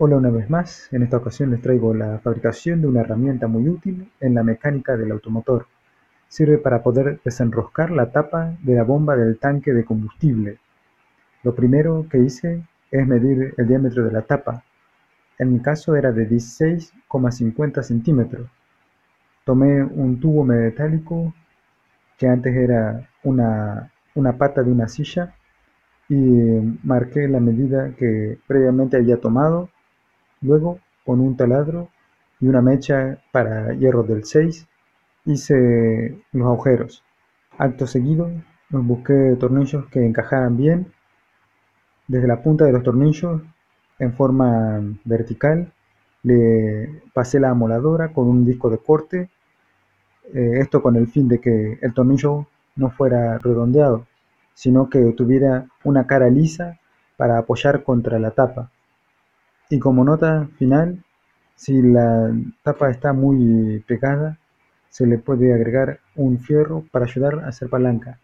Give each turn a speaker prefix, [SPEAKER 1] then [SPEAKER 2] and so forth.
[SPEAKER 1] Hola una vez más, en esta ocasión les traigo la fabricación de una herramienta muy útil en la mecánica del automotor. Sirve para poder desenroscar la tapa de la bomba del tanque de combustible. Lo primero que hice es medir el diámetro de la tapa. En mi caso era de 16,50 centímetros. Tomé un tubo metálico que antes era una, una pata de una silla y marqué la medida que previamente había tomado Luego, con un taladro y una mecha para hierro del 6, hice los agujeros. Acto seguido, busqué tornillos que encajaran bien. Desde la punta de los tornillos, en forma vertical, le pasé la amoladora con un disco de corte. Eh, esto con el fin de que el tornillo no fuera redondeado, sino que tuviera una cara lisa para apoyar contra la tapa. Y como nota final, si la tapa está muy pegada, se le puede agregar un fierro para ayudar a hacer palanca.